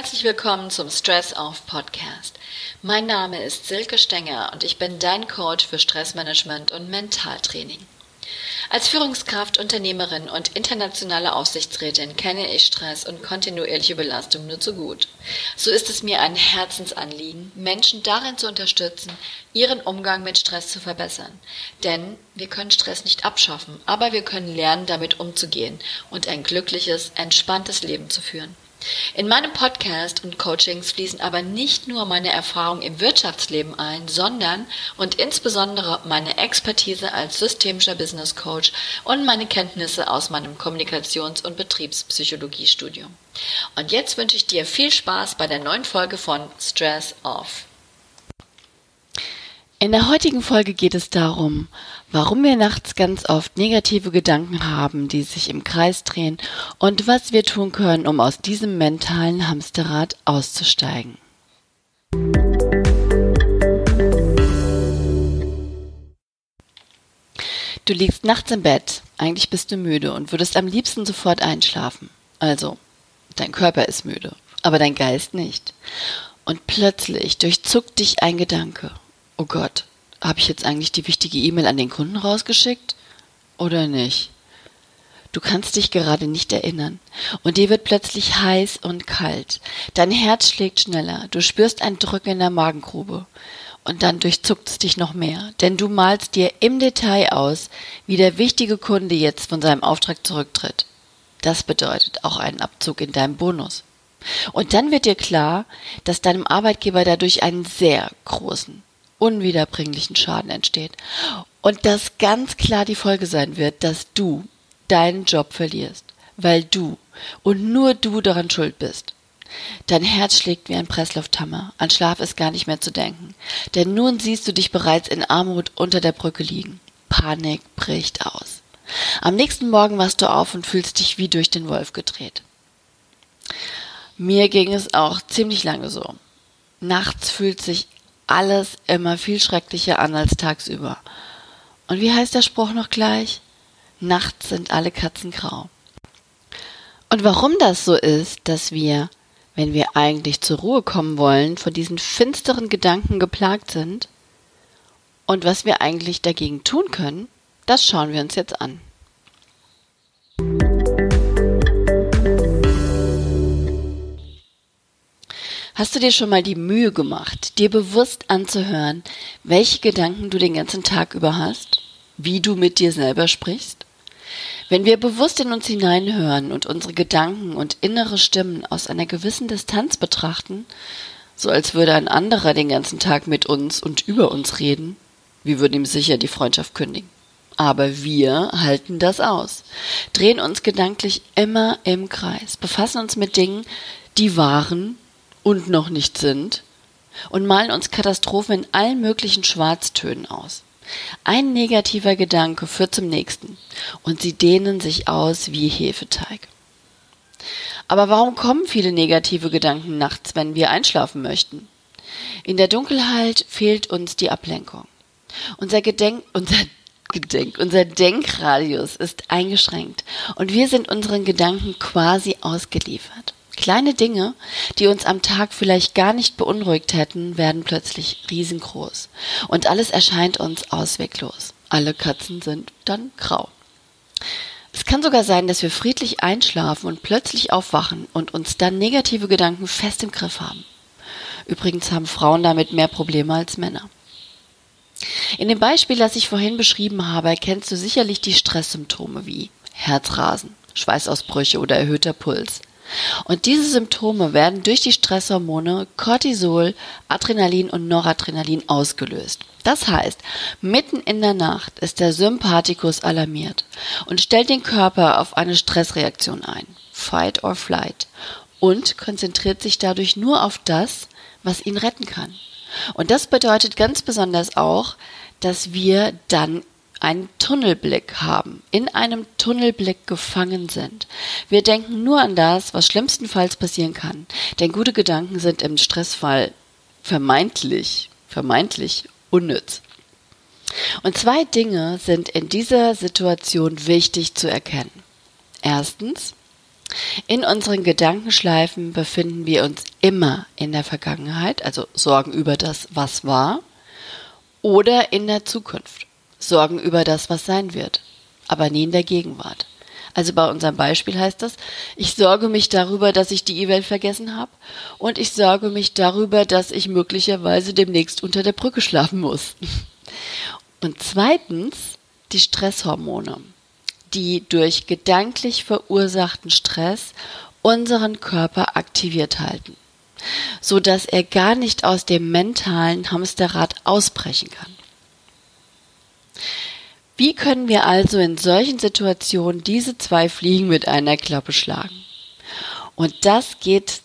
Herzlich willkommen zum Stress Off Podcast. Mein Name ist Silke Stenger und ich bin dein Coach für Stressmanagement und Mentaltraining. Als Führungskraft, Unternehmerin und internationale Aufsichtsrätin kenne ich Stress und kontinuierliche Belastung nur zu gut. So ist es mir ein Herzensanliegen, Menschen darin zu unterstützen, ihren Umgang mit Stress zu verbessern. Denn wir können Stress nicht abschaffen, aber wir können lernen, damit umzugehen und ein glückliches, entspanntes Leben zu führen. In meinem Podcast und Coachings fließen aber nicht nur meine Erfahrungen im Wirtschaftsleben ein, sondern und insbesondere meine Expertise als systemischer Business Coach und meine Kenntnisse aus meinem Kommunikations- und Betriebspsychologiestudium. Und jetzt wünsche ich dir viel Spaß bei der neuen Folge von Stress Off. In der heutigen Folge geht es darum, warum wir nachts ganz oft negative Gedanken haben, die sich im Kreis drehen und was wir tun können, um aus diesem mentalen Hamsterrad auszusteigen. Du liegst nachts im Bett, eigentlich bist du müde und würdest am liebsten sofort einschlafen. Also, dein Körper ist müde, aber dein Geist nicht. Und plötzlich durchzuckt dich ein Gedanke oh Gott, habe ich jetzt eigentlich die wichtige E-Mail an den Kunden rausgeschickt oder nicht? Du kannst dich gerade nicht erinnern. Und dir wird plötzlich heiß und kalt. Dein Herz schlägt schneller. Du spürst ein Drücken in der Magengrube. Und dann durchzuckt es dich noch mehr. Denn du malst dir im Detail aus, wie der wichtige Kunde jetzt von seinem Auftrag zurücktritt. Das bedeutet auch einen Abzug in deinem Bonus. Und dann wird dir klar, dass deinem Arbeitgeber dadurch einen sehr großen, unwiederbringlichen Schaden entsteht. Und das ganz klar die Folge sein wird, dass du deinen Job verlierst, weil du und nur du daran schuld bist. Dein Herz schlägt wie ein Presslufthammer, an Schlaf ist gar nicht mehr zu denken, denn nun siehst du dich bereits in Armut unter der Brücke liegen. Panik bricht aus. Am nächsten Morgen wachst du auf und fühlst dich wie durch den Wolf gedreht. Mir ging es auch ziemlich lange so. Nachts fühlt sich alles immer viel schrecklicher an als tagsüber. Und wie heißt der Spruch noch gleich? Nachts sind alle Katzen grau. Und warum das so ist, dass wir, wenn wir eigentlich zur Ruhe kommen wollen, von diesen finsteren Gedanken geplagt sind und was wir eigentlich dagegen tun können, das schauen wir uns jetzt an. Hast du dir schon mal die Mühe gemacht, dir bewusst anzuhören, welche Gedanken du den ganzen Tag über hast? Wie du mit dir selber sprichst? Wenn wir bewusst in uns hineinhören und unsere Gedanken und innere Stimmen aus einer gewissen Distanz betrachten, so als würde ein anderer den ganzen Tag mit uns und über uns reden, wir würden ihm sicher die Freundschaft kündigen. Aber wir halten das aus, drehen uns gedanklich immer im Kreis, befassen uns mit Dingen, die waren und noch nicht sind und malen uns Katastrophen in allen möglichen Schwarztönen aus. Ein negativer Gedanke führt zum nächsten und sie dehnen sich aus wie Hefeteig. Aber warum kommen viele negative Gedanken nachts, wenn wir einschlafen möchten? In der Dunkelheit fehlt uns die Ablenkung. Unser Gedenk, unser Gedenk, unser Denkradius ist eingeschränkt und wir sind unseren Gedanken quasi ausgeliefert. Kleine Dinge, die uns am Tag vielleicht gar nicht beunruhigt hätten, werden plötzlich riesengroß. Und alles erscheint uns ausweglos. Alle Katzen sind dann grau. Es kann sogar sein, dass wir friedlich einschlafen und plötzlich aufwachen und uns dann negative Gedanken fest im Griff haben. Übrigens haben Frauen damit mehr Probleme als Männer. In dem Beispiel, das ich vorhin beschrieben habe, erkennst du sicherlich die Stresssymptome wie Herzrasen, Schweißausbrüche oder erhöhter Puls. Und diese Symptome werden durch die Stresshormone Cortisol, Adrenalin und Noradrenalin ausgelöst. Das heißt, mitten in der Nacht ist der Sympathikus alarmiert und stellt den Körper auf eine Stressreaktion ein, Fight or Flight, und konzentriert sich dadurch nur auf das, was ihn retten kann. Und das bedeutet ganz besonders auch, dass wir dann einen Tunnelblick haben, in einem Tunnelblick gefangen sind. Wir denken nur an das, was schlimmstenfalls passieren kann, denn gute Gedanken sind im Stressfall vermeintlich, vermeintlich unnütz. Und zwei Dinge sind in dieser Situation wichtig zu erkennen. Erstens, In unseren Gedankenschleifen befinden wir uns immer in der Vergangenheit, also Sorgen über das, was war, oder in der Zukunft, Sorgen über das, was sein wird, aber nie in der Gegenwart. Also bei unserem Beispiel heißt das, ich sorge mich darüber, dass ich die E-Mail vergessen habe und ich sorge mich darüber, dass ich möglicherweise demnächst unter der Brücke schlafen muss. Und zweitens die Stresshormone die durch gedanklich verursachten Stress unseren Körper aktiviert halten, so dass er gar nicht aus dem mentalen Hamsterrad ausbrechen kann. Wie können wir also in solchen Situationen diese zwei Fliegen mit einer Klappe schlagen? Und das geht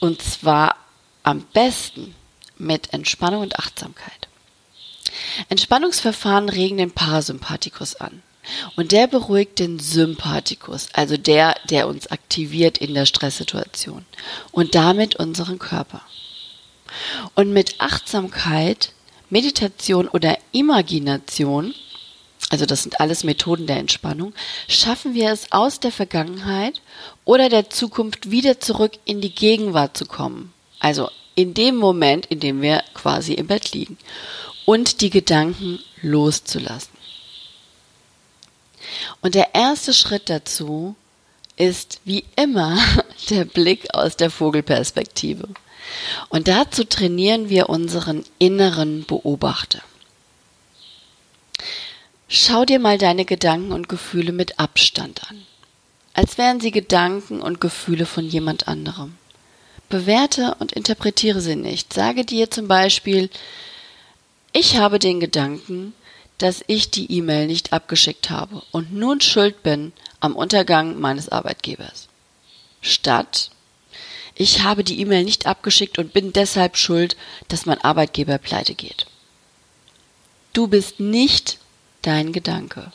und zwar am besten mit Entspannung und Achtsamkeit. Entspannungsverfahren regen den Parasympathikus an. Und der beruhigt den Sympathikus, also der, der uns aktiviert in der Stresssituation und damit unseren Körper. Und mit Achtsamkeit, Meditation oder Imagination, also das sind alles Methoden der Entspannung, schaffen wir es aus der Vergangenheit oder der Zukunft wieder zurück in die Gegenwart zu kommen. Also in dem Moment, in dem wir quasi im Bett liegen und die Gedanken loszulassen. Und der erste Schritt dazu ist wie immer der Blick aus der Vogelperspektive. Und dazu trainieren wir unseren inneren Beobachter. Schau dir mal deine Gedanken und Gefühle mit Abstand an, als wären sie Gedanken und Gefühle von jemand anderem. Bewerte und interpretiere sie nicht. Sage dir zum Beispiel, ich habe den Gedanken, dass ich die E-Mail nicht abgeschickt habe und nun schuld bin am Untergang meines Arbeitgebers. Statt ich habe die E-Mail nicht abgeschickt und bin deshalb schuld, dass mein Arbeitgeber pleite geht. Du bist nicht dein Gedanke.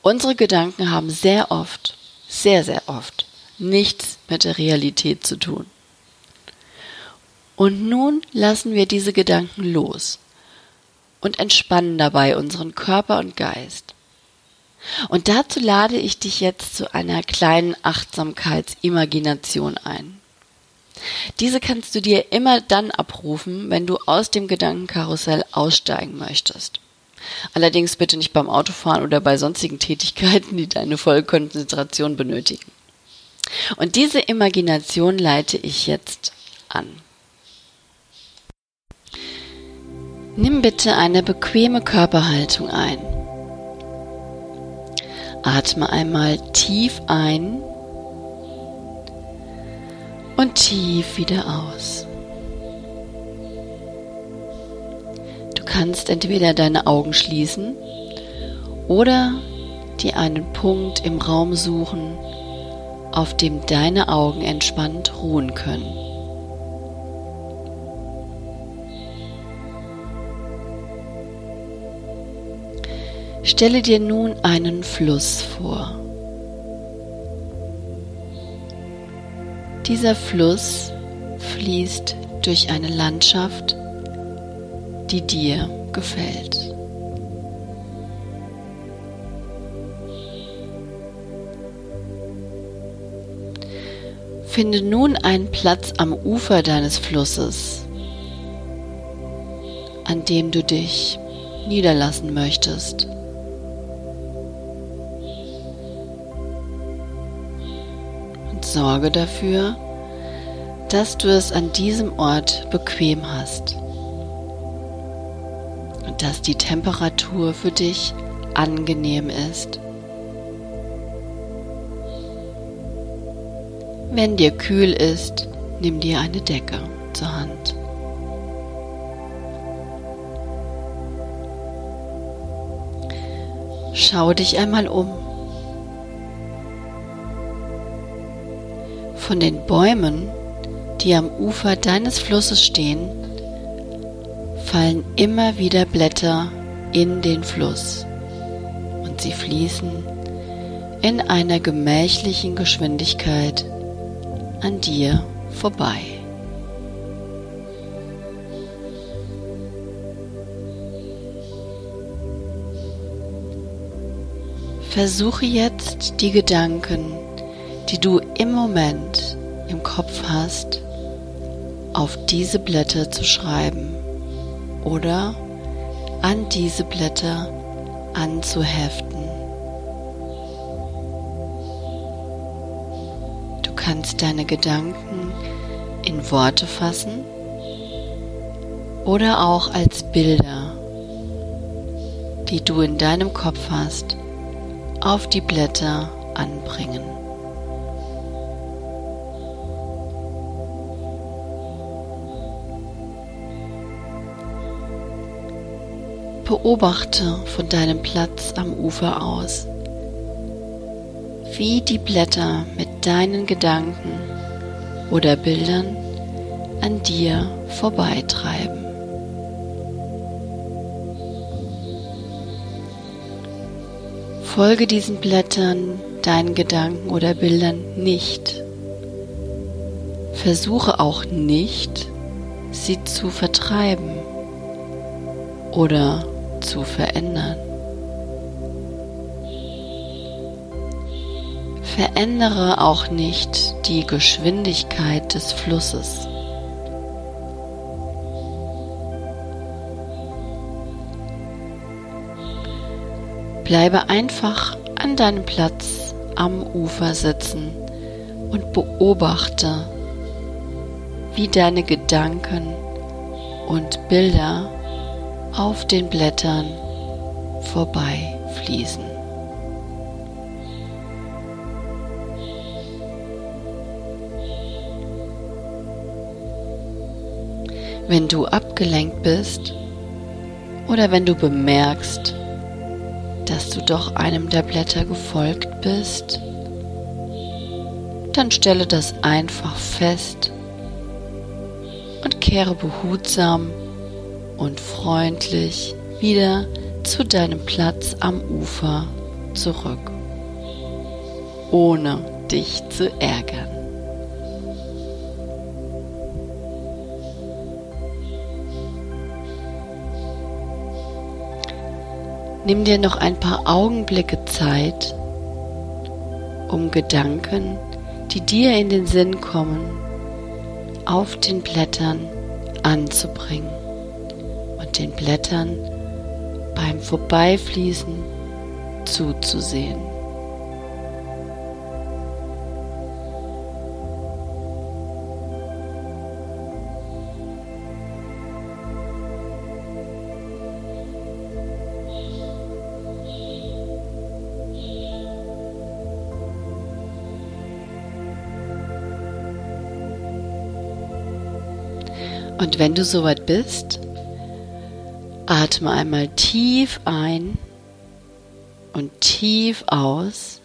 Unsere Gedanken haben sehr oft, sehr, sehr oft nichts mit der Realität zu tun. Und nun lassen wir diese Gedanken los und entspannen dabei unseren Körper und Geist. Und dazu lade ich dich jetzt zu einer kleinen Achtsamkeitsimagination ein. Diese kannst du dir immer dann abrufen, wenn du aus dem Gedankenkarussell aussteigen möchtest. Allerdings bitte nicht beim Autofahren oder bei sonstigen Tätigkeiten, die deine volle Konzentration benötigen. Und diese Imagination leite ich jetzt an. Nimm bitte eine bequeme Körperhaltung ein. Atme einmal tief ein und tief wieder aus. Du kannst entweder deine Augen schließen oder dir einen Punkt im Raum suchen, auf dem deine Augen entspannt ruhen können. Stelle dir nun einen Fluss vor. Dieser Fluss fließt durch eine Landschaft, die dir gefällt. Finde nun einen Platz am Ufer deines Flusses, an dem du dich niederlassen möchtest. Sorge dafür, dass du es an diesem Ort bequem hast und dass die Temperatur für dich angenehm ist. Wenn dir kühl ist, nimm dir eine Decke zur Hand. Schau dich einmal um. Von den Bäumen, die am Ufer deines Flusses stehen, fallen immer wieder Blätter in den Fluss und sie fließen in einer gemächlichen Geschwindigkeit an dir vorbei. Versuche jetzt die Gedanken die du im Moment im Kopf hast, auf diese Blätter zu schreiben oder an diese Blätter anzuheften. Du kannst deine Gedanken in Worte fassen oder auch als Bilder, die du in deinem Kopf hast, auf die Blätter anbringen. Beobachte von deinem Platz am Ufer aus, wie die Blätter mit deinen Gedanken oder Bildern an dir vorbeitreiben. Folge diesen Blättern, deinen Gedanken oder Bildern nicht. Versuche auch nicht, sie zu vertreiben oder zu verändern. Verändere auch nicht die Geschwindigkeit des Flusses. Bleibe einfach an deinem Platz am Ufer sitzen und beobachte, wie deine Gedanken und Bilder auf den Blättern vorbeifließen. Wenn du abgelenkt bist oder wenn du bemerkst, dass du doch einem der Blätter gefolgt bist, dann stelle das einfach fest und kehre behutsam und freundlich wieder zu deinem Platz am Ufer zurück, ohne dich zu ärgern. Nimm dir noch ein paar Augenblicke Zeit, um Gedanken, die dir in den Sinn kommen, auf den Blättern anzubringen den Blättern beim Vorbeifließen zuzusehen. Und wenn du soweit bist, Atme einmal tief ein und tief aus.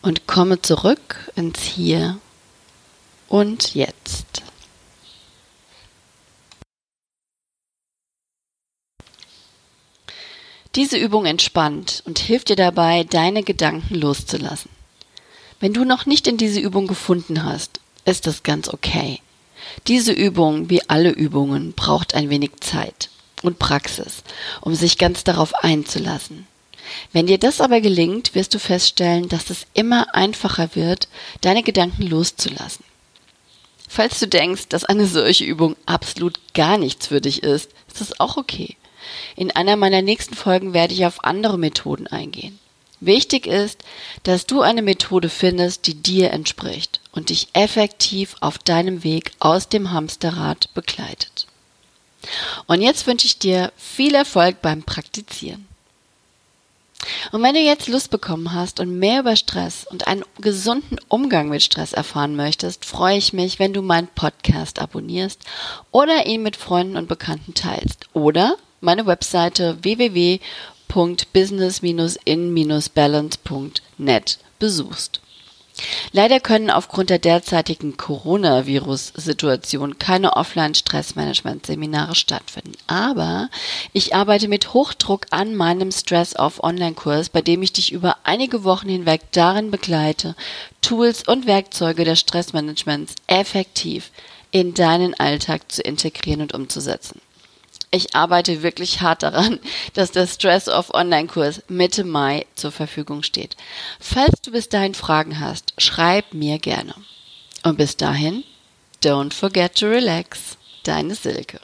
Und komme zurück ins Hier und Jetzt. Diese Übung entspannt und hilft dir dabei, deine Gedanken loszulassen. Wenn du noch nicht in diese Übung gefunden hast, ist das ganz okay. Diese Übung, wie alle Übungen, braucht ein wenig Zeit und Praxis, um sich ganz darauf einzulassen. Wenn dir das aber gelingt, wirst du feststellen, dass es immer einfacher wird, deine Gedanken loszulassen. Falls du denkst, dass eine solche Übung absolut gar nichts für dich ist, ist das auch okay. In einer meiner nächsten Folgen werde ich auf andere Methoden eingehen. Wichtig ist, dass du eine Methode findest, die dir entspricht und dich effektiv auf deinem Weg aus dem Hamsterrad begleitet. Und jetzt wünsche ich dir viel Erfolg beim Praktizieren. Und wenn du jetzt Lust bekommen hast und mehr über Stress und einen gesunden Umgang mit Stress erfahren möchtest, freue ich mich, wenn du meinen Podcast abonnierst oder ihn mit Freunden und Bekannten teilst oder meine Webseite www www.business-in-balance.net besuchst. Leider können aufgrund der derzeitigen Coronavirus-Situation keine Offline-Stressmanagement-Seminare stattfinden. Aber ich arbeite mit Hochdruck an meinem Stress-Off-Online-Kurs, bei dem ich dich über einige Wochen hinweg darin begleite, Tools und Werkzeuge des Stressmanagements effektiv in deinen Alltag zu integrieren und umzusetzen. Ich arbeite wirklich hart daran, dass der Stress-Off Online-Kurs Mitte Mai zur Verfügung steht. Falls du bis dahin Fragen hast, schreib mir gerne. Und bis dahin, don't forget to relax. Deine Silke.